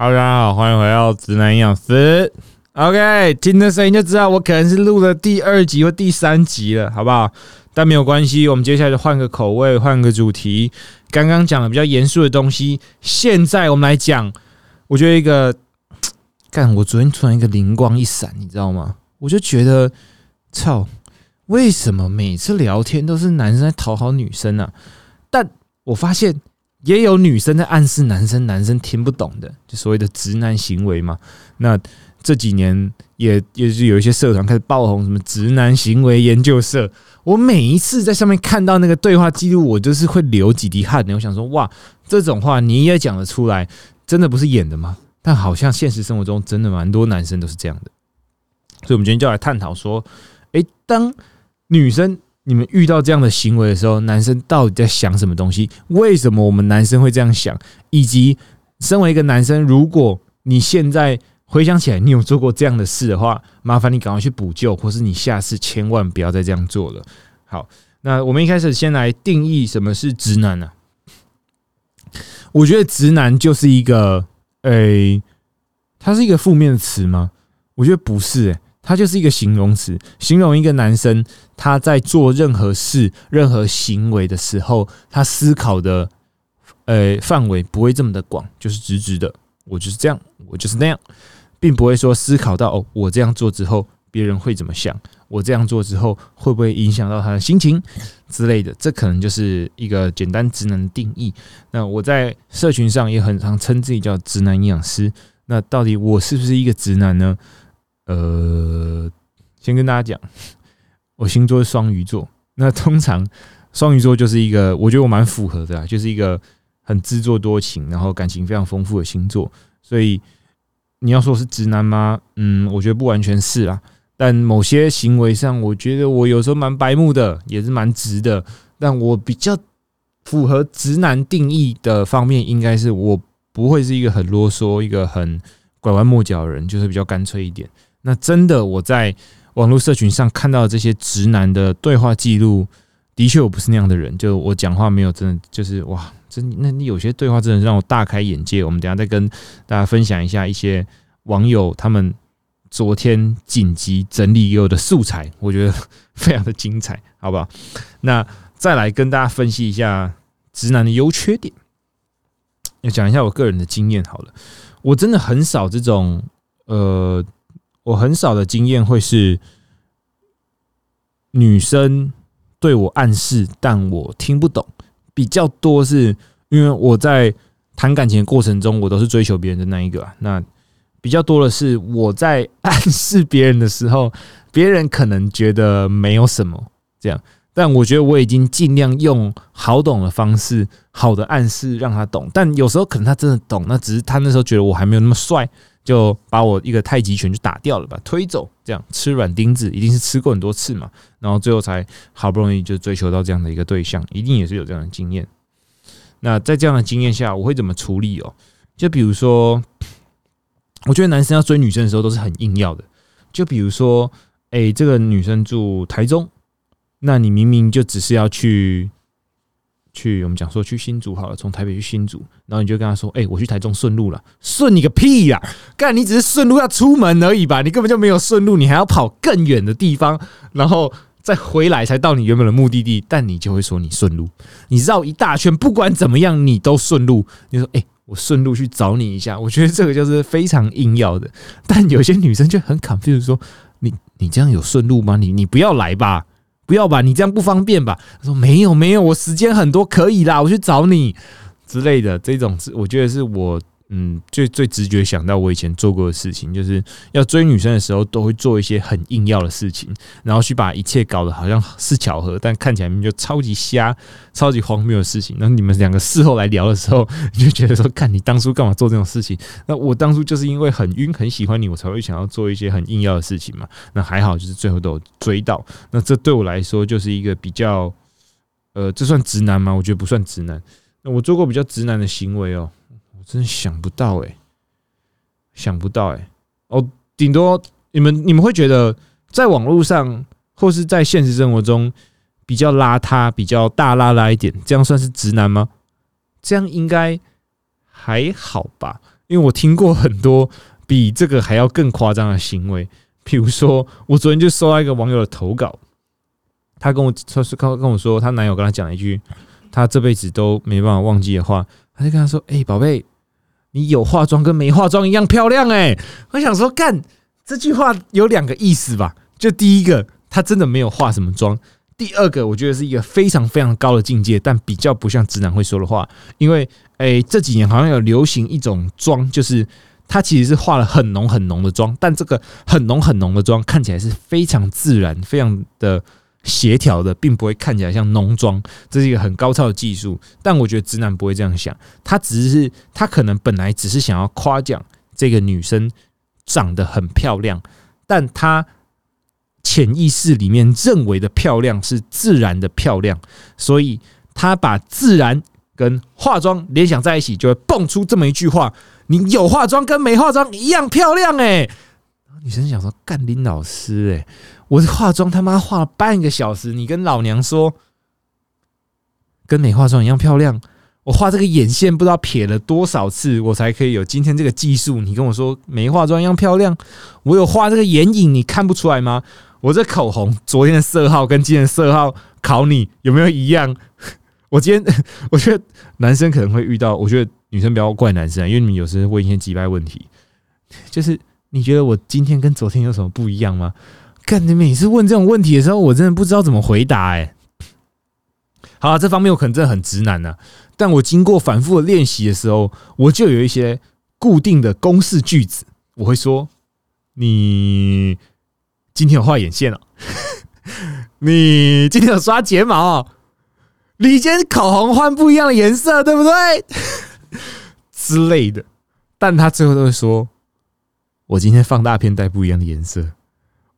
好大家好，欢迎回到直男营养师。OK，听的声音就知道我可能是录了第二集或第三集了，好不好？但没有关系，我们接下来就换个口味，换个主题。刚刚讲了比较严肃的东西，现在我们来讲，我觉得一个，干，我昨天突然一个灵光一闪，你知道吗？我就觉得，操，为什么每次聊天都是男生在讨好女生呢？但我发现。也有女生在暗示男生，男生听不懂的，就所谓的直男行为嘛。那这几年也也是有一些社团开始爆红，什么直男行为研究社。我每一次在上面看到那个对话记录，我就是会流几滴汗的。我想说，哇，这种话你也讲得出来，真的不是演的吗？但好像现实生活中真的蛮多男生都是这样的。所以，我们今天就来探讨说，诶，当女生。你们遇到这样的行为的时候，男生到底在想什么东西？为什么我们男生会这样想？以及身为一个男生，如果你现在回想起来，你有做过这样的事的话，麻烦你赶快去补救，或是你下次千万不要再这样做了。好，那我们一开始先来定义什么是直男呢？我觉得直男就是一个，诶，它是一个负面词吗？我觉得不是，诶。它就是一个形容词，形容一个男生他在做任何事、任何行为的时候，他思考的呃范围不会这么的广，就是直直的，我就是这样，我就是那样，并不会说思考到哦，我这样做之后别人会怎么想，我这样做之后会不会影响到他的心情之类的，这可能就是一个简单直男的定义。那我在社群上也很常称自己叫直男营养师，那到底我是不是一个直男呢？呃，先跟大家讲，我星座是双鱼座。那通常双鱼座就是一个，我觉得我蛮符合的啊，就是一个很自作多情，然后感情非常丰富的星座。所以你要说是直男吗？嗯，我觉得不完全是啦。但某些行为上，我觉得我有时候蛮白目的，也是蛮直的。但我比较符合直男定义的方面，应该是我不会是一个很啰嗦、一个很拐弯抹角的人，就是比较干脆一点。那真的，我在网络社群上看到这些直男的对话记录，的确我不是那样的人。就我讲话没有真的，就是哇，真那你有些对话真的让我大开眼界。我们等下再跟大家分享一下一些网友他们昨天紧急整理有的素材，我觉得非常的精彩，好不好？那再来跟大家分析一下直男的优缺点，要讲一下我个人的经验好了。我真的很少这种呃。我很少的经验会是女生对我暗示，但我听不懂。比较多是因为我在谈感情的过程中，我都是追求别人的那一个。那比较多的是我在暗示别人的时候，别人可能觉得没有什么这样，但我觉得我已经尽量用好懂的方式、好的暗示让他懂。但有时候可能他真的懂，那只是他那时候觉得我还没有那么帅。就把我一个太极拳就打掉了，把推走，这样吃软钉子一定是吃过很多次嘛，然后最后才好不容易就追求到这样的一个对象，一定也是有这样的经验。那在这样的经验下，我会怎么处理哦？就比如说，我觉得男生要追女生的时候都是很硬要的。就比如说，哎，这个女生住台中，那你明明就只是要去。去我们讲说去新竹好了，从台北去新竹，然后你就跟他说：“哎，我去台中顺路了，顺你个屁呀！干你只是顺路要出门而已吧？你根本就没有顺路，你还要跑更远的地方，然后再回来才到你原本的目的地。但你就会说你顺路，你绕一大圈，不管怎么样你都顺路。你说：哎，我顺路去找你一下。我觉得这个就是非常硬要的。但有些女生就很 confuse 说：你你这样有顺路吗？你你不要来吧。”不要吧，你这样不方便吧？他说没有没有，我时间很多，可以啦，我去找你之类的。这种是我觉得是我。嗯，最最直觉想到我以前做过的事情，就是要追女生的时候，都会做一些很硬要的事情，然后去把一切搞得好像是巧合，但看起来就超级瞎、超级荒谬的事情。那你们两个事后来聊的时候，你就觉得说，看你当初干嘛做这种事情？那我当初就是因为很晕、很喜欢你，我才会想要做一些很硬要的事情嘛。那还好，就是最后都有追到。那这对我来说就是一个比较，呃，这算直男吗？我觉得不算直男。那我做过比较直男的行为哦。真想不到哎，想不到哎哦，顶多你们你们会觉得在网络上或是在现实生活中比较邋遢、比较大拉拉一点，这样算是直男吗？这样应该还好吧？因为我听过很多比这个还要更夸张的行为。比如说，我昨天就收到一个网友的投稿，他跟我他是跟跟我说，她男友跟她讲了一句，她这辈子都没办法忘记的话，他就跟她说：“哎，宝贝，你有化妆跟没化妆一样漂亮。”哎，我想说，干这句话有两个意思吧？就第一个，她真的没有化什么妆；第二个，我觉得是一个非常非常高的境界，但比较不像直男会说的话。因为，哎，这几年好像有流行一种妆，就是。她其实是化了很浓很浓的妆，但这个很浓很浓的妆看起来是非常自然、非常的协调的，并不会看起来像浓妆。这是一个很高超的技术，但我觉得直男不会这样想，他只是他可能本来只是想要夸奖这个女生长得很漂亮，但他潜意识里面认为的漂亮是自然的漂亮，所以他把自然跟化妆联想在一起，就会蹦出这么一句话。你有化妆跟没化妆一样漂亮哎！女生想说干林老师哎，我化妆他妈化了半个小时，你跟老娘说跟没化妆一样漂亮？我画这个眼线不知道撇了多少次，我才可以有今天这个技术。你跟我说没化妆一样漂亮？我有画这个眼影，你看不出来吗？我这口红昨天的色号跟今天的色号考你有没有一样？我今天 我觉得男生可能会遇到，我觉得。女生不要怪男生，因为你们有时候问一些几百问题，就是你觉得我今天跟昨天有什么不一样吗？看你每次问这种问题的时候，我真的不知道怎么回答。哎，好，这方面我可能真的很直男呢。但我经过反复的练习的时候，我就有一些固定的公式句子，我会说：你今天有画眼线了，你今天有刷睫毛，你今天口红换不一样的颜色，对不对？之类的，但他最后都会说：“我今天放大片带不一样的颜色，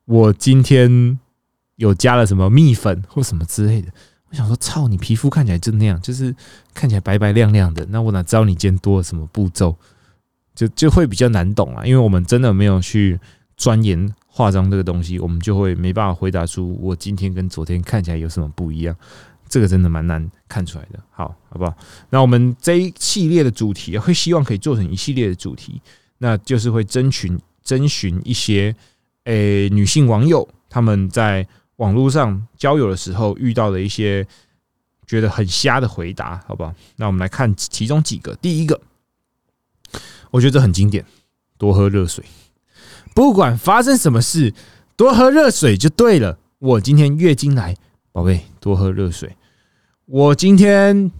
我今天有加了什么蜜粉或什么之类的。”我想说：“操，你皮肤看起来就那样，就是看起来白白亮亮的，那我哪知道你今天多了什么步骤？就就会比较难懂啊，因为我们真的没有去钻研化妆这个东西，我们就会没办法回答出我今天跟昨天看起来有什么不一样。”这个真的蛮难看出来的，好好不好？那我们这一系列的主题会希望可以做成一系列的主题，那就是会征询征询一些诶女性网友他们在网络上交友的时候遇到的一些觉得很瞎的回答，好不好？那我们来看其中几个。第一个，我觉得这很经典，多喝热水，不管发生什么事，多喝热水就对了。我今天月经来，宝贝，多喝热水。我今天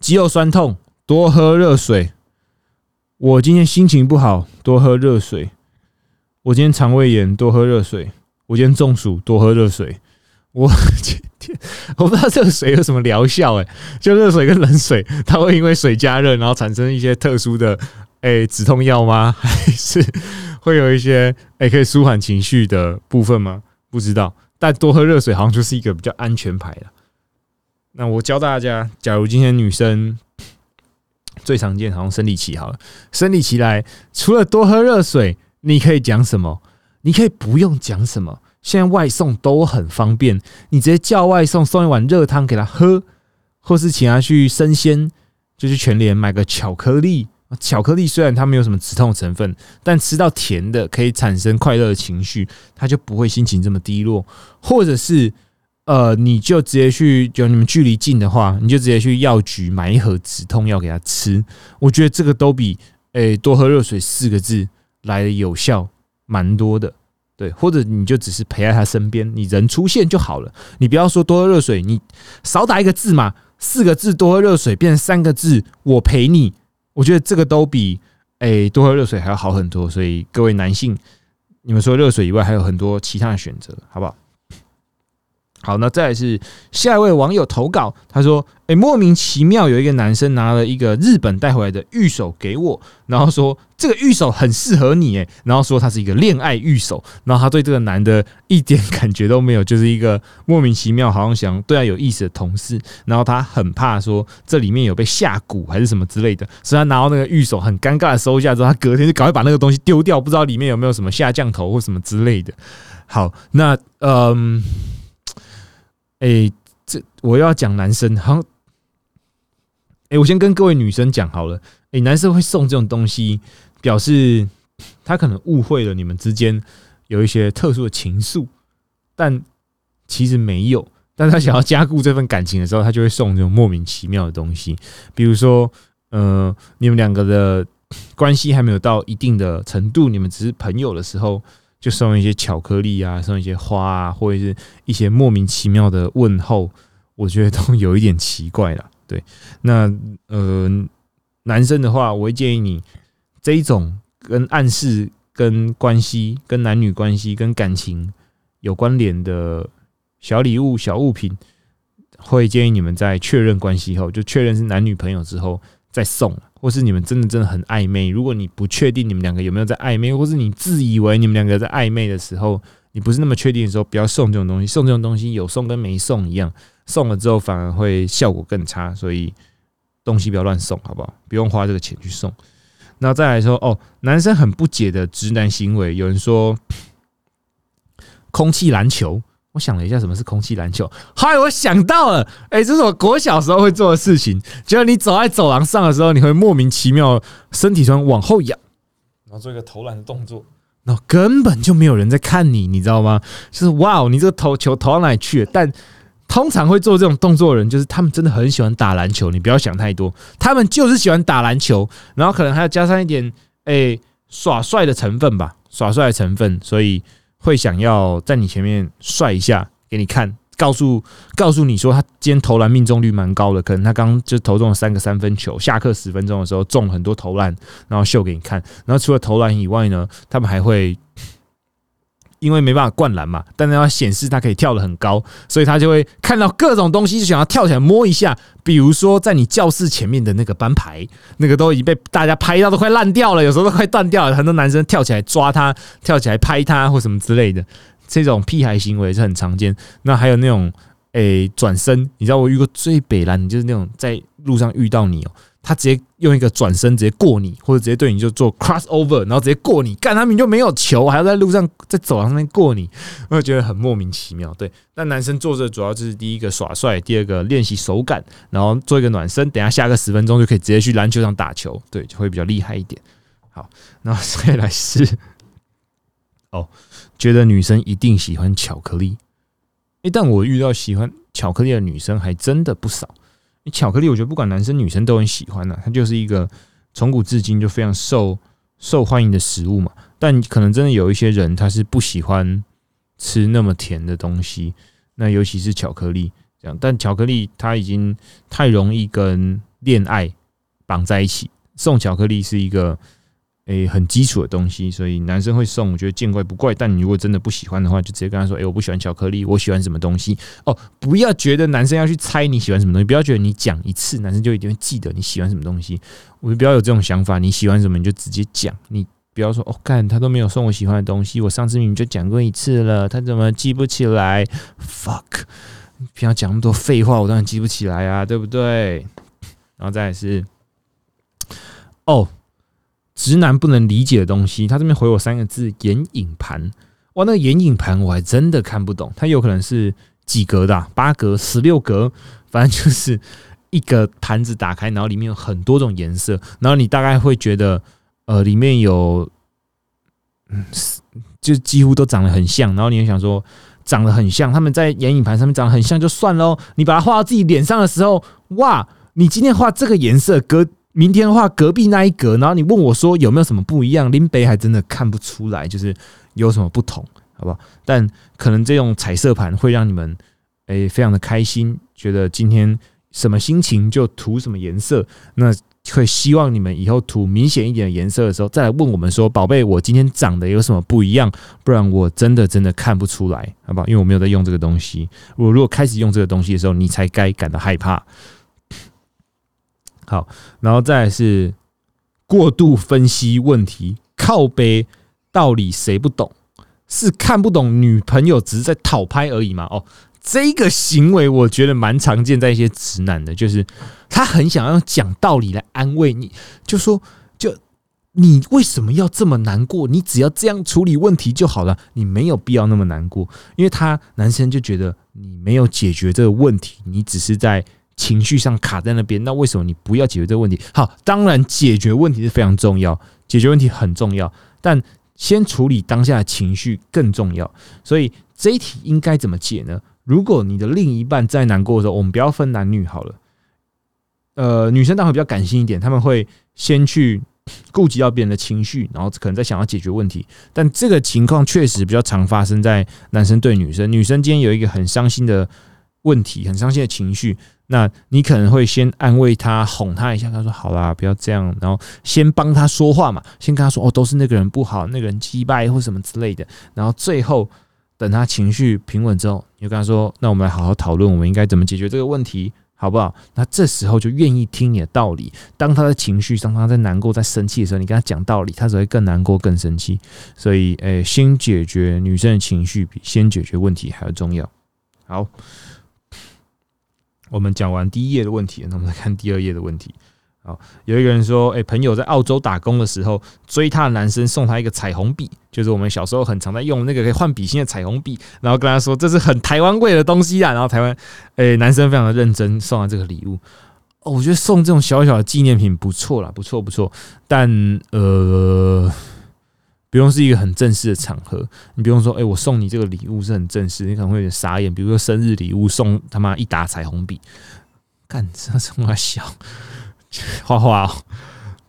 肌肉酸痛，多喝热水。我今天心情不好，多喝热水。我今天肠胃炎，多喝热水。我今天中暑，多喝热水。我 今天我不知道这个水有什么疗效，哎，就热水跟冷水，它会因为水加热，然后产生一些特殊的诶止痛药吗？还是会有一些诶可以舒缓情绪的部分吗？不知道，但多喝热水好像就是一个比较安全牌了。那我教大家，假如今天女生最常见好像生理期好了，生理期来，除了多喝热水，你可以讲什么？你可以不用讲什么，现在外送都很方便，你直接叫外送送一碗热汤给他喝，或是请他去生鲜，就去全联买个巧克力。巧克力虽然它没有什么止痛成分，但吃到甜的可以产生快乐的情绪，他就不会心情这么低落，或者是。呃，你就直接去，就你们距离近的话，你就直接去药局买一盒止痛药给他吃。我觉得这个都比诶多喝热水四个字来的有效蛮多的。对，或者你就只是陪在他身边，你人出现就好了。你不要说多喝热水，你少打一个字嘛，四个字多喝热水变成三个字，我陪你。我觉得这个都比诶多喝热水还要好很多。所以各位男性，你们说热水以外还有很多其他的选择，好不好？好，那再来是下一位网友投稿，他说：“诶，莫名其妙有一个男生拿了一个日本带回来的玉手给我，然后说这个玉手很适合你，诶，然后说他是一个恋爱玉手，然后他对这个男的一点感觉都没有，就是一个莫名其妙好像想对他有意思的同事，然后他很怕说这里面有被下蛊还是什么之类的，所以他拿到那个玉手很尴尬的收下之后，他隔天就赶快把那个东西丢掉，不知道里面有没有什么下降头或什么之类的。好，那嗯。”哎，这我要讲男生，好，哎，我先跟各位女生讲好了。哎，男生会送这种东西，表示他可能误会了你们之间有一些特殊的情愫，但其实没有。但他想要加固这份感情的时候，他就会送这种莫名其妙的东西，比如说，呃，你们两个的关系还没有到一定的程度，你们只是朋友的时候，就送一些巧克力啊，送一些花啊，或者是一些莫名其妙的问候，我觉得都有一点奇怪了。对，那呃，男生的话，我会建议你这一种跟暗示、跟关系、跟男女关系、跟感情有关联的。小礼物、小物品，会建议你们在确认关系后，就确认是男女朋友之后再送，或是你们真的真的很暧昧。如果你不确定你们两个有没有在暧昧，或是你自以为你们两个在暧昧的时候，你不是那么确定的时候，不要送这种东西。送这种东西有送跟没送一样，送了之后反而会效果更差。所以东西不要乱送，好不好？不用花这个钱去送。那再来说哦，男生很不解的直男行为，有人说空气篮球。我想了一下，什么是空气篮球？嗨，我想到了，哎，这是我国小时候会做的事情。就是你走在走廊上的时候，你会莫名其妙身体突然往后仰，然后做一个投篮的动作，然后根本就没有人在看你，你知道吗？就是哇，你这个投球投到哪里去了？但通常会做这种动作的人，就是他们真的很喜欢打篮球。你不要想太多，他们就是喜欢打篮球，然后可能还要加上一点哎耍帅的成分吧，耍帅的成分，所以。会想要在你前面帅一下给你看，告诉告诉你说他今天投篮命中率蛮高的，可能他刚就投中了三个三分球，下课十分钟的时候中很多投篮，然后秀给你看。然后除了投篮以外呢，他们还会。因为没办法灌篮嘛，但是要显示他可以跳得很高，所以他就会看到各种东西，就想要跳起来摸一下。比如说，在你教室前面的那个班牌，那个都已经被大家拍到都快烂掉了，有时候都快断掉了。很多男生跳起来抓他，跳起来拍他或什么之类的，这种屁孩行为是很常见。那还有那种诶转身，你知道我遇过最北蓝，就是那种在路上遇到你哦。他直接用一个转身直接过你，或者直接对你就做 cross over，然后直接过你，干他们就没有球，还要在路上在走廊上面过你，我就觉得很莫名其妙。对，但男生做这主要就是第一个耍帅，第二个练习手感，然后做一个暖身，等下下个十分钟就可以直接去篮球场打球，对，就会比较厉害一点。好，那再来是哦，觉得女生一定喜欢巧克力，诶，但我遇到喜欢巧克力的女生还真的不少。巧克力，我觉得不管男生女生都很喜欢的，它就是一个从古至今就非常受受欢迎的食物嘛。但可能真的有一些人他是不喜欢吃那么甜的东西，那尤其是巧克力这样。但巧克力它已经太容易跟恋爱绑在一起，送巧克力是一个。诶，很基础的东西，所以男生会送，我觉得见怪不怪。但你如果真的不喜欢的话，就直接跟他说：“诶，我不喜欢巧克力，我喜欢什么东西。”哦，不要觉得男生要去猜你喜欢什么东西，不要觉得你讲一次，男生就一定会记得你喜欢什么东西。我就不要有这种想法，你喜欢什么你就直接讲，你不要说：“哦，干，他都没有送我喜欢的东西，我上次明明就讲过一次了，他怎么记不起来？”Fuck，平常讲那么多废话，我当然记不起来啊，对不对？然后再是，哦。直男不能理解的东西，他这边回我三个字：眼影盘。哇，那个眼影盘我还真的看不懂，它有可能是几格的，八格、十六格，反正就是一个盘子打开，然后里面有很多种颜色，然后你大概会觉得，呃，里面有，嗯，就几乎都长得很像，然后你也想说，长得很像，他们在眼影盘上面长得很像就算喽，你把它画到自己脸上的时候，哇，你今天画这个颜色，隔明天的话，隔壁那一格，然后你问我说有没有什么不一样？林北还真的看不出来，就是有什么不同，好不好？但可能这种彩色盘会让你们诶非常的开心，觉得今天什么心情就涂什么颜色。那会希望你们以后涂明显一点的颜色的时候，再来问我们说，宝贝，我今天长得有什么不一样？不然我真的真的看不出来，好不好？因为我没有在用这个东西。我如果开始用这个东西的时候，你才该感到害怕。好，然后再是过度分析问题，靠背道理谁不懂？是看不懂女朋友只是在讨拍而已吗？哦，这个行为我觉得蛮常见在一些直男的，就是他很想要讲道理来安慰你，就说就你为什么要这么难过？你只要这样处理问题就好了，你没有必要那么难过，因为他男生就觉得你没有解决这个问题，你只是在。情绪上卡在那边，那为什么你不要解决这个问题？好，当然解决问题是非常重要，解决问题很重要，但先处理当下的情绪更重要。所以这一题应该怎么解呢？如果你的另一半在难过的时候，我们不要分男女好了。呃，女生当然比较感性一点，他们会先去顾及到别人的情绪，然后可能在想要解决问题。但这个情况确实比较常发生在男生对女生。女生今天有一个很伤心的问题，很伤心的情绪，那你可能会先安慰他，哄他一下，他说：“好啦，不要这样。”然后先帮他说话嘛，先跟他说：“哦，都是那个人不好，那个人击败或什么之类的。”然后最后等他情绪平稳之后，你就跟他说：“那我们来好好讨论，我们应该怎么解决这个问题。”好不好？那这时候就愿意听你的道理。当他的情绪，当他在难过、在生气的时候，你跟他讲道理，他只会更难过、更生气。所以，诶，先解决女生的情绪比先解决问题还要重要。好，我们讲完第一页的问题，那我们来看第二页的问题。好，有一个人说，哎，朋友在澳洲打工的时候，追他的男生送他一个彩虹笔，就是我们小时候很常在用那个可以换笔芯的彩虹笔，然后跟他说这是很台湾味的东西啊，然后台湾，哎，男生非常的认真送了这个礼物。哦，我觉得送这种小小的纪念品不错啦，不错不错，但呃，不用是一个很正式的场合，你不用说，哎，我送你这个礼物是很正式，你可能会有点傻眼，比如说生日礼物送他妈一打彩虹笔，干这这么小。画画，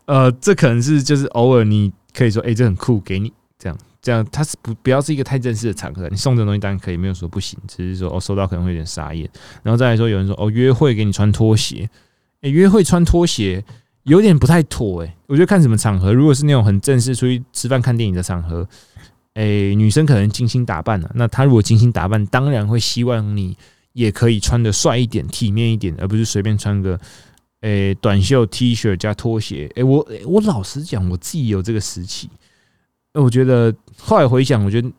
呃，这可能是就是偶尔你可以说，哎，这很酷，给你。这样。这样，它是不不要是一个太正式的场合，你送这东西当然可以，没有说不行，只是说哦，收到可能会有点傻眼。然后再来说，有人说哦，约会给你穿拖鞋，哎，约会穿拖鞋有点不太妥，哎，我觉得看什么场合，如果是那种很正式出去吃饭看电影的场合，哎，女生可能精心打扮了，那她如果精心打扮，当然会希望你也可以穿的帅一点、体面一点，而不是随便穿个。诶，短袖 T 恤加拖鞋。诶，我我老实讲，我自己有这个时期。我觉得后来回想，我觉得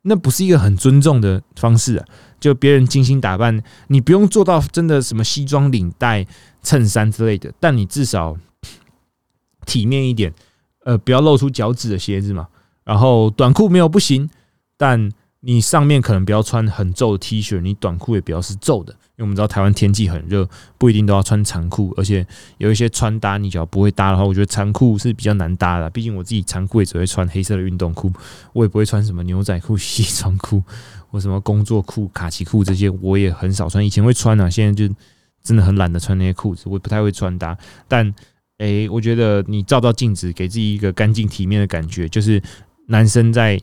那不是一个很尊重的方式啊。就别人精心打扮，你不用做到真的什么西装领带、衬衫之类的，但你至少体面一点。呃，不要露出脚趾的鞋子嘛。然后短裤没有不行，但。你上面可能不要穿很皱的 T 恤，你短裤也不要是皱的，因为我们知道台湾天气很热，不一定都要穿长裤，而且有一些穿搭你只要不会搭的话，我觉得长裤是比较难搭的。毕竟我自己长裤也只会穿黑色的运动裤，我也不会穿什么牛仔裤、西装裤或什么工作裤、卡其裤这些，我也很少穿。以前会穿啊，现在就真的很懒得穿那些裤子，我不太会穿搭。但诶，我觉得你照照镜子，给自己一个干净体面的感觉，就是男生在。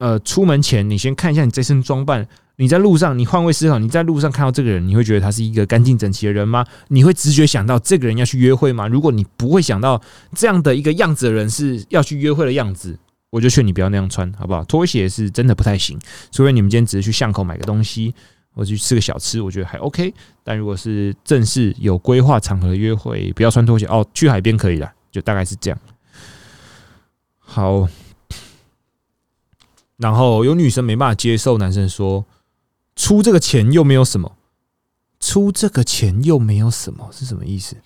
呃，出门前你先看一下你这身装扮。你在路上，你换位思考，你在路上看到这个人，你会觉得他是一个干净整齐的人吗？你会直觉想到这个人要去约会吗？如果你不会想到这样的一个样子的人是要去约会的样子，我就劝你不要那样穿，好不好？拖鞋是真的不太行，除非你们今天只是去巷口买个东西，或者去吃个小吃，我觉得还 OK。但如果是正式有规划场合约会，不要穿拖鞋哦。去海边可以了，就大概是这样。好。然后有女生没办法接受男生说出这个钱又没有什么，出这个钱又没有什么是什么意思？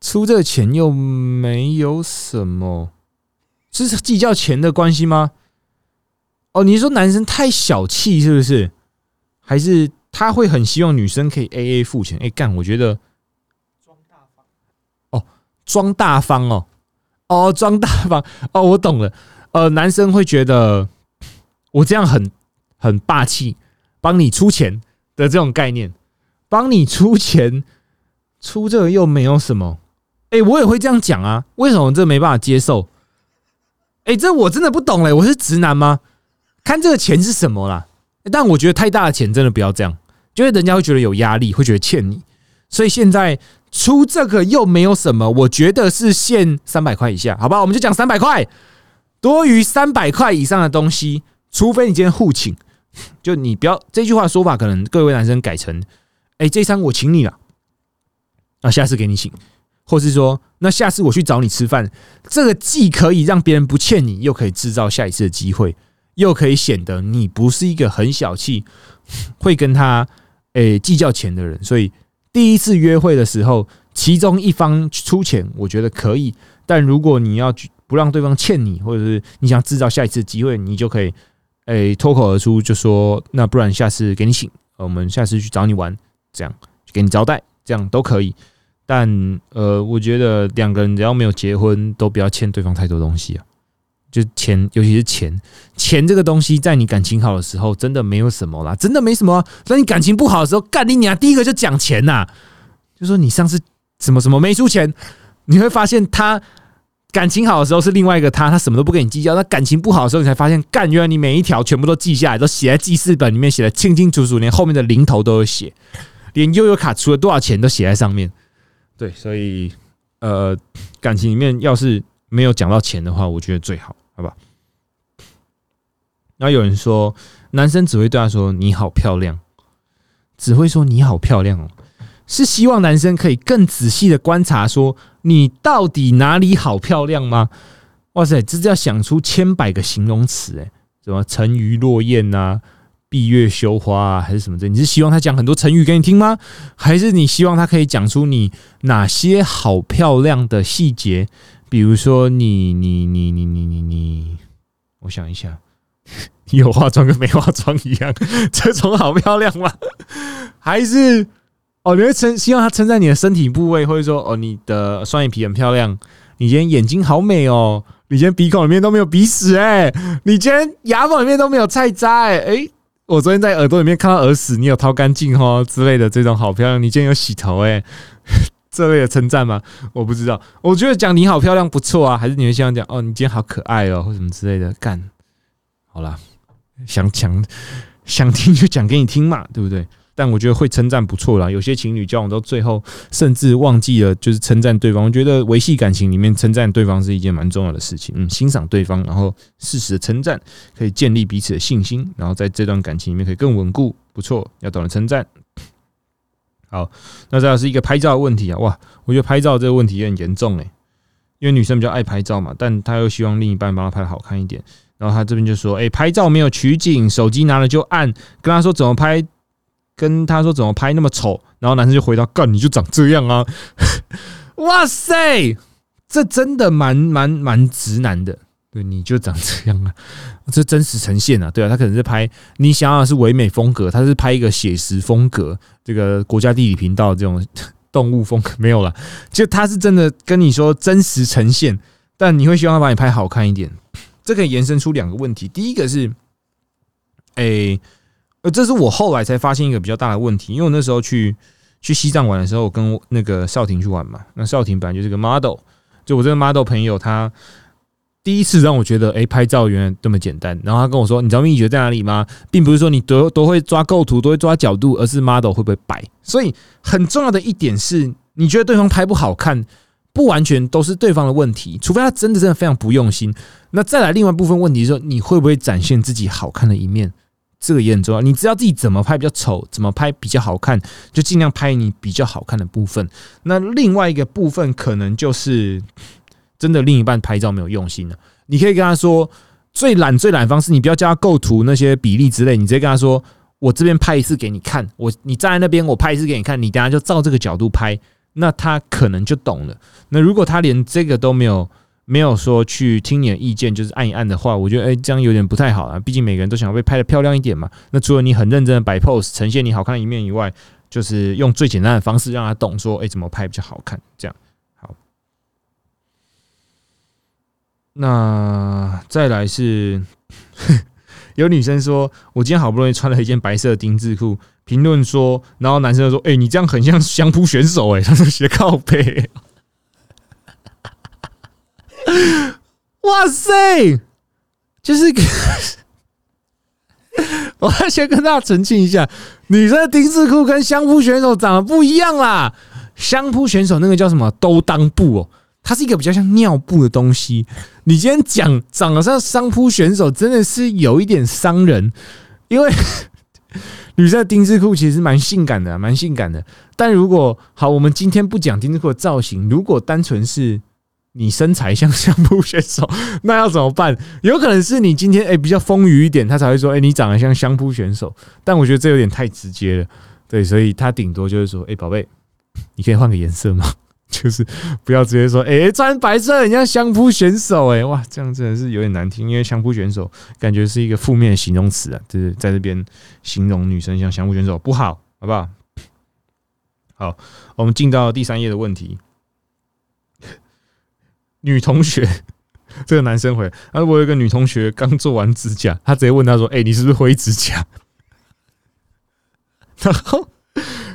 出这个钱又没有什么，是计较钱的关系吗？哦，你说男生太小气是不是？还是他会很希望女生可以 A A 付钱？哎，干，我觉得装大方哦，装大方哦，哦，装大方哦，我懂了。呃，男生会觉得我这样很很霸气，帮你出钱的这种概念，帮你出钱出这个又没有什么，哎，我也会这样讲啊，为什么这没办法接受？哎，这我真的不懂嘞，我是直男吗？看这个钱是什么啦？但我觉得太大的钱真的不要这样，因为人家会觉得有压力，会觉得欠你，所以现在出这个又没有什么，我觉得是限三百块以下，好吧？我们就讲三百块。多于三百块以上的东西，除非你今天互请，就你不要这句话说法，可能各位男生改成：哎，这餐我请你了，那，下次给你请，或是说，那下次我去找你吃饭，这个既可以让别人不欠你，又可以制造下一次的机会，又可以显得你不是一个很小气，会跟他诶计较钱的人。所以第一次约会的时候，其中一方出钱，我觉得可以，但如果你要。不让对方欠你，或者是你想制造下一次机会，你就可以诶脱口而出就说，那不然下次给你请，我们下次去找你玩，这样给你招待，这样都可以。但呃，我觉得两个人只要没有结婚，都不要欠对方太多东西啊。就钱，尤其是钱，钱这个东西，在你感情好的时候，真的没有什么啦，真的没什么。在你感情不好的时候，干你娘！第一个就讲钱呐，就说你上次什么什么没出钱，你会发现他感情好的时候是另外一个他，他什么都不跟你计较。他感情不好的时候，你才发现，干原来你每一条全部都记下来，都写在记事本里面，写的清清楚楚，连后面的零头都有写，连悠悠卡出了多少钱都写在上面。对，所以呃，感情里面要是没有讲到钱的话，我觉得最好。好吧，然后有人说，男生只会对他说“你好漂亮”，只会说“你好漂亮”哦，是希望男生可以更仔细的观察，说你到底哪里好漂亮吗？哇塞，这是要想出千百个形容词哎，什么“沉鱼落雁”呐，“闭月羞花”啊，还是什么的？你是希望他讲很多成语给你听吗？还是你希望他可以讲出你哪些好漂亮的细节？比如说，你你你你你你你，我想一下，你 有化妆跟没化妆一样，这种好漂亮吗？还是哦，你会称希望他称赞你的身体部位，或者说哦，你的双眼皮很漂亮，你今天眼睛好美哦，你今天鼻孔里面都没有鼻屎哎，你今天牙缝里面都没有菜渣哎，哎，我昨天在耳朵里面看到耳屎，你有掏干净哦之类的这种好漂亮，你今天有洗头哎。这类的称赞吗？我不知道。我觉得讲你好漂亮不错啊，还是你会希望讲哦，你今天好可爱哦，或什么之类的。干，好啦，想讲想听就讲给你听嘛，对不对？但我觉得会称赞不错啦。有些情侣交往到最后，甚至忘记了就是称赞对方。我觉得维系感情里面称赞对方是一件蛮重要的事情。嗯，欣赏对方，然后适时的称赞，可以建立彼此的信心，然后在这段感情里面可以更稳固。不错，要懂得称赞。好，那这是一个拍照的问题啊！哇，我觉得拍照这个问题也很严重诶，因为女生比较爱拍照嘛，但她又希望另一半帮她拍的好看一点。然后她这边就说：“哎，拍照没有取景，手机拿了就按。”跟她说怎么拍，跟她说怎么拍那么丑。然后男生就回答：“干，你就长这样啊！” 哇塞，这真的蛮蛮蛮直男的。对，你就长这样啊，这真实呈现啊，对啊，他可能是拍你想要的是唯美风格，他是拍一个写实风格，这个国家地理频道这种 动物风格没有了，就他是真的跟你说真实呈现，但你会希望他把你拍好看一点，这可以延伸出两个问题，第一个是，哎，呃，这是我后来才发现一个比较大的问题，因为我那时候去去西藏玩的时候，我跟那个少婷去玩嘛，那少婷本来就是个 model，就我这个 model 朋友他。第一次让我觉得，哎，拍照原来这么简单。然后他跟我说：“你知道秘诀在哪里吗？并不是说你都都会抓构图，都会抓角度，而是 model 会不会摆。所以很重要的一点是，你觉得对方拍不好看，不完全都是对方的问题，除非他真的真的非常不用心。那再来另外部分问题是说，你会不会展现自己好看的一面？这个也很重要。你知道自己怎么拍比较丑，怎么拍比较好看，就尽量拍你比较好看的部分。那另外一个部分可能就是。真的另一半拍照没有用心的，你可以跟他说最懒最懒方式，你不要叫他构图那些比例之类，你直接跟他说我这边拍一次给你看，我你站在那边我拍一次给你看，你等下就照这个角度拍，那他可能就懂了。那如果他连这个都没有没有说去听你的意见，就是按一按的话，我觉得哎这样有点不太好啊。毕竟每个人都想要被拍的漂亮一点嘛。那除了你很认真的摆 pose 呈现你好看的一面以外，就是用最简单的方式让他懂说哎怎么拍比较好看这样。那再来是 有女生说，我今天好不容易穿了一件白色丁字裤，评论说，然后男生说，哎，你这样很像相扑选手，哎，他说斜靠背，哇塞，就是，我要先跟大家澄清一下，女生的丁字裤跟相扑选手长得不一样啦，相扑选手那个叫什么兜裆布哦。它是一个比较像尿布的东西。你今天讲长得像商铺选手，真的是有一点伤人。因为 女生的丁字裤其实蛮性感的，蛮性感的。但如果好，我们今天不讲丁字裤的造型，如果单纯是你身材像相扑选手，那要怎么办？有可能是你今天哎比较丰腴一点，他才会说哎你长得像相扑选手。但我觉得这有点太直接了，对，所以他顶多就是说哎宝贝，你可以换个颜色吗？就是不要直接说，哎，穿白色人家相扑选手，哎，哇，这样真的是有点难听，因为相扑选手感觉是一个负面形容词啊，就是在这边形容女生像相扑选手不好，好不好？好，我们进到第三页的问题。女同学，这个男生回，啊，我有一个女同学刚做完指甲，他直接问他说：“哎、你是不是灰指甲？” 然后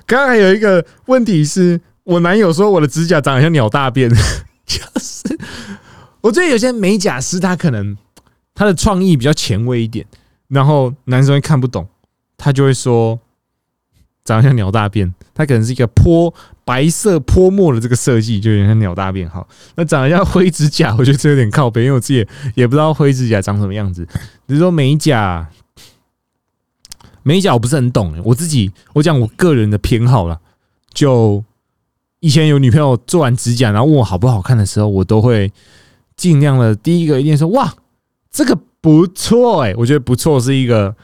刚刚还有一个问题是我男友说我的指甲长得像鸟大便，就是我觉得有些美甲师他可能他的创意比较前卫一点，然后男生会看不懂，他就会说长得像鸟大便，他可能是一个泼白色泼墨的这个设计，就有点像鸟大便。好，那长得像灰指甲，我觉得这有点靠背，因为我自己也不知道灰指甲长什么样子。只是说美甲，美甲我不是很懂、我自己我讲我个人的偏好啦，就以前有女朋友做完指甲，然后问我好不好看的时候，我都会尽量的第一个一定说哇，这个不错哎、我觉得不错是一个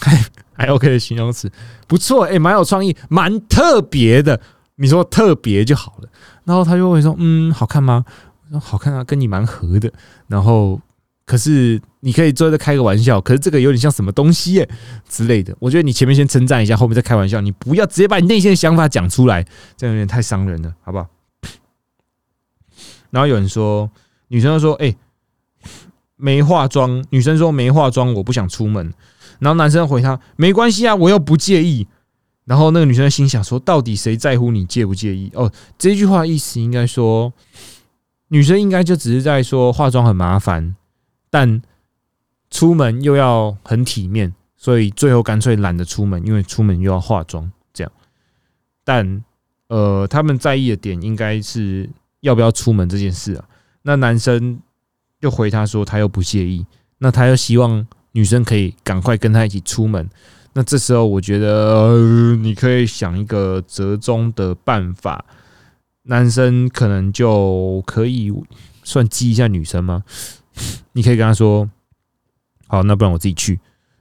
还 还 OK 的形容词，不错哎，蛮、有创意，蛮特别的。你说特别就好了，然后他就会说嗯，好看吗？我说好看啊，跟你蛮合的。然后可是你可以最后再开个玩笑，可是这个有点像什么东西耶、之类的。我觉得你前面先称赞一下，后面再开玩笑，你不要直接把你内心的想法讲出来，这样有点太伤人了，好不好？然后有人说，女生就说：“哎、没化妆。”女生说：“没化妆，我不想出门。”然后男生回她：“没关系啊，我又不介意。”然后那个女生心想说：“到底谁在乎你介不介意？”哦，这句话意思应该说，女生应该就只是在说化妆很麻烦，但出门又要很体面，所以最后干脆懒得出门，因为出门又要化妆这样。但呃，他们在意的点应该是要不要出门这件事啊。那男生又回他说他又不介意，那他又希望女生可以赶快跟他一起出门。那这时候我觉得、你可以想一个折中的办法，男生可能就可以算激一下女生吗？你可以跟他说，好，那不然我自己去。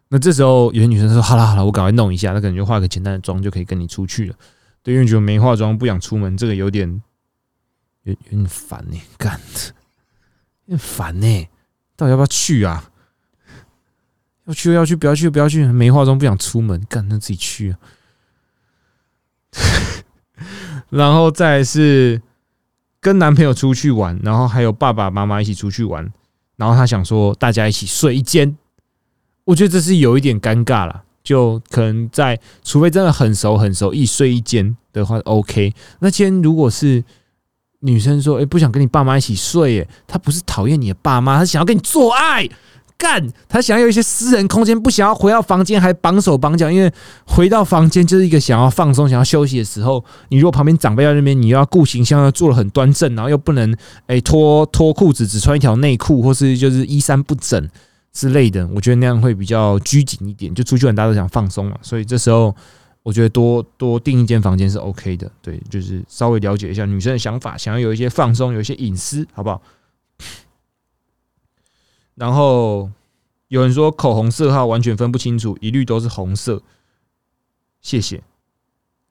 那这时候有些女生说，好了好了，我赶快弄一下，那可能就化个简单的妆就可以跟你出去了。对，因为觉得没化妆不想出门，这个有点有有点烦呢、干，有点烦呢、到底要不要去啊？要去就要去，不要去就不要去。没化妆不想出门，干那自己去啊。然后再是跟男朋友出去玩，然后还有爸爸妈妈一起出去玩，然后他想说大家一起睡一间，我觉得这是有一点尴尬了。就可能在，除非真的很熟很熟，一睡一间的话，OK。那今天如果是女生说，哎、不想跟你爸妈一起睡，哎，她不是讨厌你的爸妈，她想要跟你做爱，干，她想要有一些私人空间，不想要回到房间还绑手绑脚，因为回到房间就是一个想要放松、想要休息的时候。你如果旁边长辈在那边，你要顾形象，要做的很端正，然后又不能哎脱脱裤子，只穿一条内裤，或是就是衣衫不整。之类的，我觉得那样会比较拘谨一点。就出去玩，大家都想放松嘛，所以这时候我觉得多多订一间房间是 OK 的。对，就是稍微了解一下女生的想法，想要有一些放松，有一些隐私，好不好？然后有人说口红色号完全分不清楚，一律都是红色。谢谢。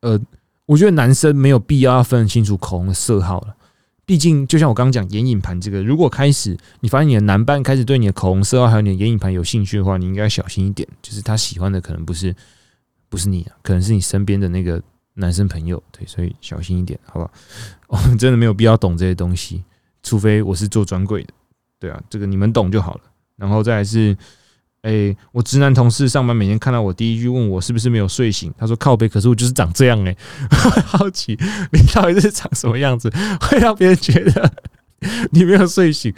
呃，我觉得男生没有必要要分得清楚口红的色号了。毕竟，就像我刚刚讲眼影盘这个，如果开始你发现你的男伴开始对你的口红色号还有你的眼影盘有兴趣的话，你应该小心一点。就是他喜欢的可能不是不是你啊，可能是你身边的那个男生朋友。对，所以小心一点，好不好？我们真的没有必要懂这些东西，除非我是做专柜的。对啊，这个你们懂就好了。然后再来是，哎、我直男同事上班每天看到我，第一句问我是不是没有睡醒，他说靠背，可是我就是长这样哎、好奇你到底是长什么样子，会让别人觉得你没有睡醒。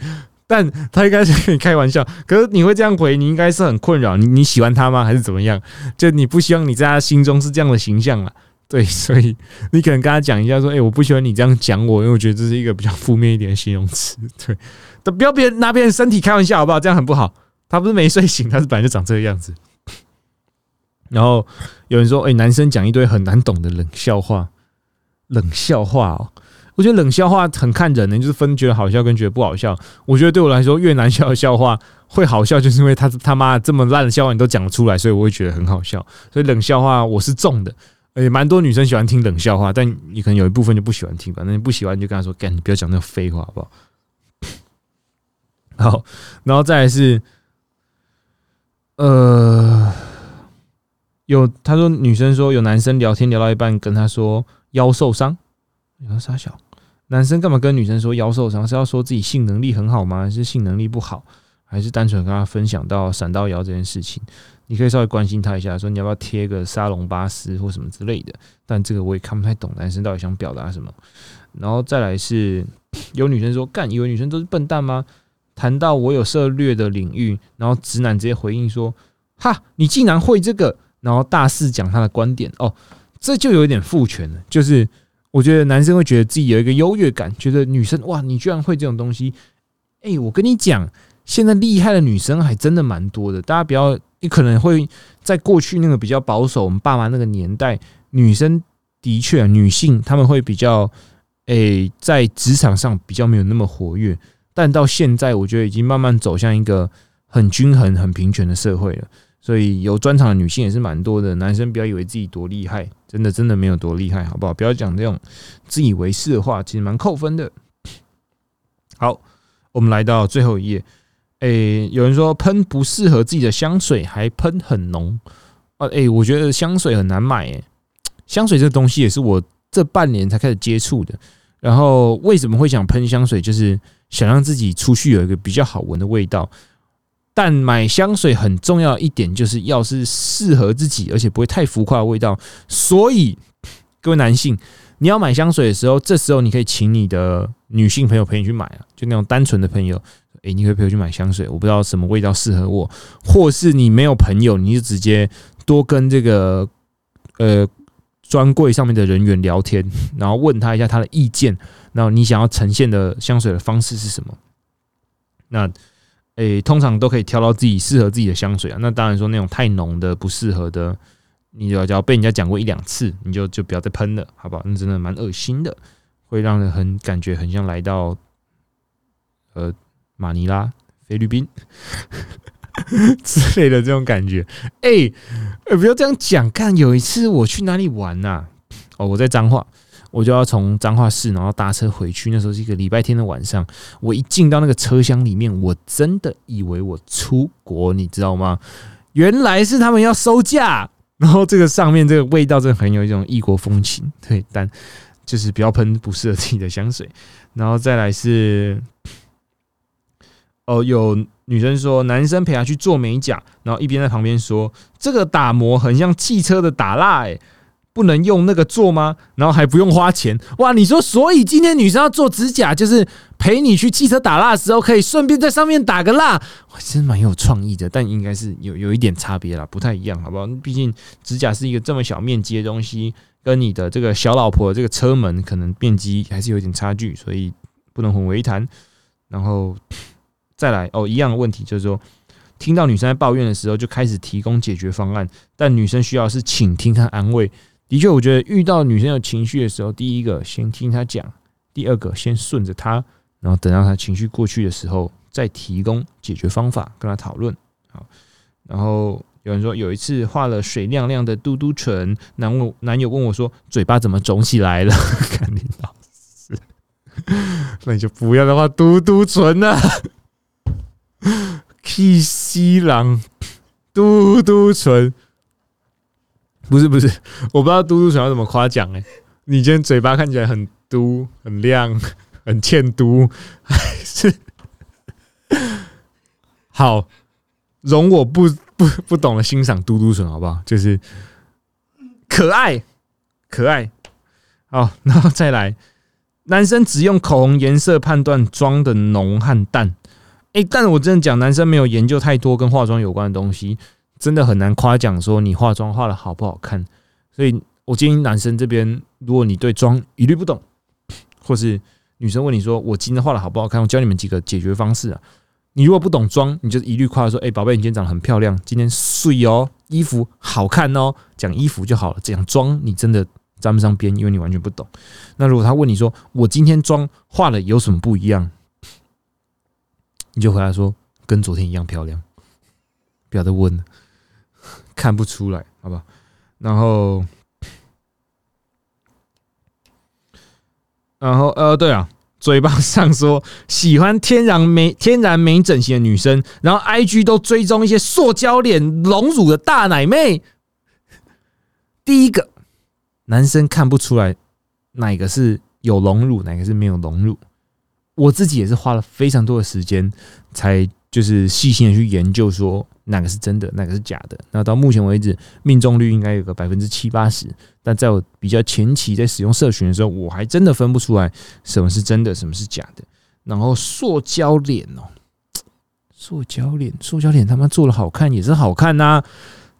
但他应该是跟你开玩笑，可是你会这样回，你应该是很困扰。你你喜欢他吗？还是怎么样？就你不希望你在他心中是这样的形象啊？对，所以你可能跟他讲一下，说：“哎、我不喜欢你这样讲我，因为我觉得这是一个比较负面一点的形容词。”对，不要别人拿别人身体开玩笑，好不好？这样很不好。他不是没睡醒，他是本来就长这个样子。然后有人说：“哎、男生讲一堆很难懂的冷笑话，冷笑话哦。”我觉得冷笑话很看人呢、就是分觉得好笑跟觉得不好笑。我觉得对我来说，越难笑的笑话会好笑，就是因为他他妈这么烂的笑话你都讲得出来，所以我会觉得很好笑。所以冷笑话我是中的，而且蛮多女生喜欢听冷笑话，但你可能有一部分就不喜欢听吧。那你不喜欢就跟他说：“干，你不要讲那个废话，好不好？”好，然后再来是，呃，有他说女生说有男生聊天聊到一半跟他说腰受伤，腰啥小？男生干嘛跟女生说腰受伤？是要说自己性能力很好吗？还是性能力不好？还是单纯跟他分享到闪到腰这件事情？你可以稍微关心他一下，说你要不要贴个沙龙巴斯或什么之类的。但这个我也看不太懂，男生到底想表达什么。然后再来是有女生说干，以为女生都是笨蛋吗？谈到我有涉略的领域，然后直男直接回应说：“哈，你竟然会这个？”然后大肆讲他的观点。哦，这就有点父权了。就是我觉得男生会觉得自己有一个优越感，觉得女生哇，你居然会这种东西。哎，我跟你讲，现在厉害的女生还真的蛮多的。大家不要，你可能会在过去那个比较保守，我们爸妈那个年代，女生的确女性他们会比较。诶，在职场上比较没有那么活跃，但到现在，我觉得已经慢慢走向一个很均衡、很平权的社会了。所以有专场的女性也是蛮多的。男生不要以为自己多厉害，真的真的没有多厉害，好不好？不要讲这种自以为是的话，其实蛮扣分的。好，我们来到最后一页。诶，有人说喷不适合自己的香水，还喷很浓啊！诶，我觉得香水很难买。诶，香水这东西也是我。这半年才开始接触的，然后为什么会想喷香水？就是想让自己出去有一个比较好闻的味道。但买香水很重要一点，就是要是适合自己，而且不会太浮夸的味道。所以各位男性，你要买香水的时候，这时候你可以请你的女性朋友陪你去买啊，就那种单纯的朋友，诶，你可以陪我去买香水。我不知道什么味道适合我，或是你没有朋友，你就直接多跟这个呃。专柜上面的人员聊天，然后问他一下他的意见，然后你想要呈现的香水的方式是什么？那诶，通常都可以挑到自己适合自己的香水啊。那当然说那种太浓的不适合的，你只要被人家讲过一两次，你就就不要再喷了，好不好？那真的蛮恶心的，会让人很感觉很像来到呃马尼拉菲律宾。之类的这种感觉，哎，不要这样讲。看有一次我去哪里玩呐？哦，我在彰化，我就要从彰化市，然后搭车回去。那时候是一个礼拜天的晚上，我一进到那个车厢里面，我真的以为我出国，你知道吗？原来是他们要收价。然后这个上面这个味道真的很有一种异国风情，对，但就是不要喷不适合自己的香水。然后再来是，哦，有。女生说：“男生陪她去做美甲，然后一边在旁边说，这个打磨很像汽车的打蜡，哎，不能用那个做吗？然后还不用花钱，哇！你说，所以今天女生要做指甲，就是陪你去汽车打蜡的时候，可以顺便在上面打个蜡，哇，真蛮有创意的。但应该是有有一点差别啦，不太一样，好不好？毕竟指甲是一个这么小面积的东西，跟你的这个小老婆这个车门可能面积还是有点差距，所以不能混为一谈。然后。”再来哦，一样的问题就是说，听到女生在抱怨的时候，就开始提供解决方案。但女生需要是倾听和安慰。的确，我觉得遇到女生有情绪的时候，第一个先听她讲，第二个先顺着她，然后等到她情绪过去的时候，再提供解决方法跟她讨论。好，然后有人说有一次画了水亮亮的嘟嘟唇，男问男友问我说：“嘴巴怎么肿起来了？”肯定老师，那你就不要再画嘟嘟唇了。K 西郎嘟嘟唇，不是不是，我不知道嘟嘟唇要怎么夸奖哎。你今天嘴巴看起来很嘟、很亮、很欠嘟，是好容我不不不懂得欣赏嘟嘟唇好不好？就是可爱可爱。好，然后再来，男生只用口红颜色判断妆的浓和淡。哎，但是我真的讲，男生没有研究太多跟化妆有关的东西，真的很难夸奖说你化妆化的好不好看。所以我建议男生这边，如果你对妆一律不懂，或是女生问你说我今天画的好不好看，我教你们几个解决方式啊。你如果不懂妆，你就一律夸说，哎，宝贝，你今天长得很漂亮，今天睡哦，衣服好看哦，讲衣服就好了。讲妆你真的沾不上边，因为你完全不懂。那如果他问你说我今天妆化的有什么不一样？你就回答说跟昨天一样漂亮，不要再问了，看不出来，好吧？然后，然后呃，对啊，嘴巴上说喜欢天然美、天然美整形的女生，然后 I G 都追踪一些塑胶脸、隆乳的大奶妹。第一个，男生看不出来哪个是有隆乳，哪个是没有隆乳。我自己也是花了非常多的时间，才就是细心的去研究，说哪个是真的，哪个是假的。那到目前为止，命中率应该有个百分之七八十。但在我比较前期在使用社群的时候，我还真的分不出来什么是真的，什么是假的。然后塑胶脸哦，塑胶脸，塑胶脸他妈做的好看也是好看呐，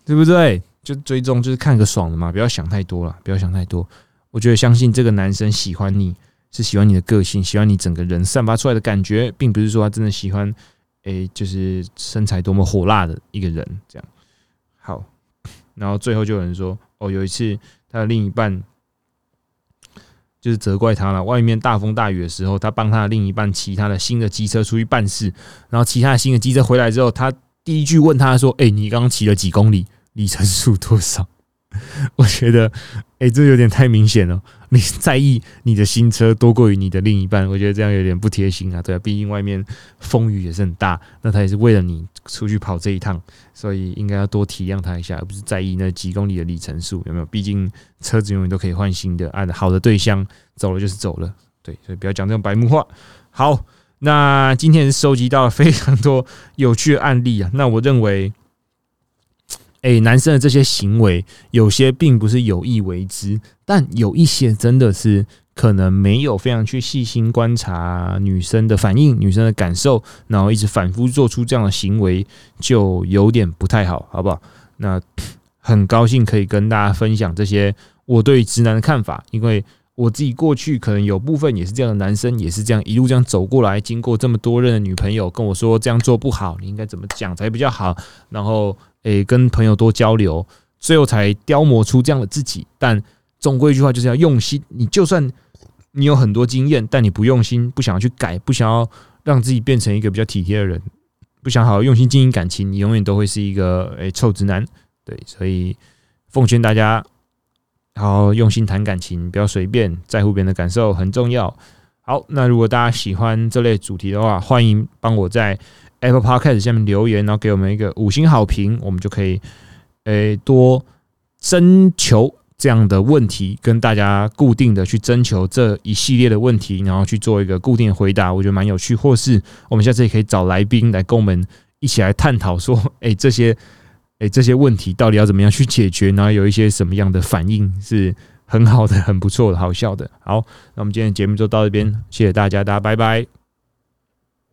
对不对？就追踪就是看个爽的嘛，不要想太多了，不要想太多。我觉得相信这个男生喜欢你。是喜欢你的个性，喜欢你整个人散发出来的感觉，并不是说他真的喜欢，诶，就是身材多么火辣的一个人这样。好，然后最后就有人说，哦，有一次他的另一半就是责怪他了，外面大风大雨的时候，他帮他的另一半骑他的新的机车出去办事，然后骑他的新的机车回来之后，他第一句问他说：“哎，你刚刚骑了几公里？里程数多少？” 我觉得，哎，这有点太明显了。你在意你的新车多过于你的另一半，我觉得这样有点不贴心啊。对啊，毕竟外面风雨也是很大，那他也是为了你出去跑这一趟，所以应该要多体谅他一下，而不是在意那几公里的里程数有没有？毕竟车子永远都可以换新的，按好的对象走了就是走了。对，所以不要讲这种白目话。好，那今天收集到了非常多有趣的案例啊。那我认为。哎，男生的这些行为，有些并不是有意为之，但有一些真的是可能没有非常去细心观察女生的反应、女生的感受，然后一直反复做出这样的行为，就有点不太好，好不好？那很高兴可以跟大家分享这些我对直男的看法，因为我自己过去可能有部分也是这样的男生，也是这样一路这样走过来，经过这么多任的女朋友跟我说这样做不好，你应该怎么讲才比较好，然后。诶，跟朋友多交流，最后才雕磨出这样的自己。但总归一句话，就是要用心。你就算你有很多经验，但你不用心，不想要去改，不想要让自己变成一个比较体贴的人，不想好好用心经营感情，你永远都会是一个诶臭直男。对，所以奉劝大家，好好用心谈感情，不要随便在乎别人的感受，很重要。好，那如果大家喜欢这类主题的话，欢迎帮我在。Apple Podcast 下面留言，然后给我们一个五星好评，我们就可以诶多征求这样的问题，跟大家固定的去征求这一系列的问题，然后去做一个固定的回答，我觉得蛮有趣。或是我们下次也可以找来宾来跟我们一起来探讨，说诶这些诶这些问题到底要怎么样去解决，然后有一些什么样的反应是很好的、很不错的、好笑的。好，那我们今天节目就到这边，谢谢大家，大家拜拜。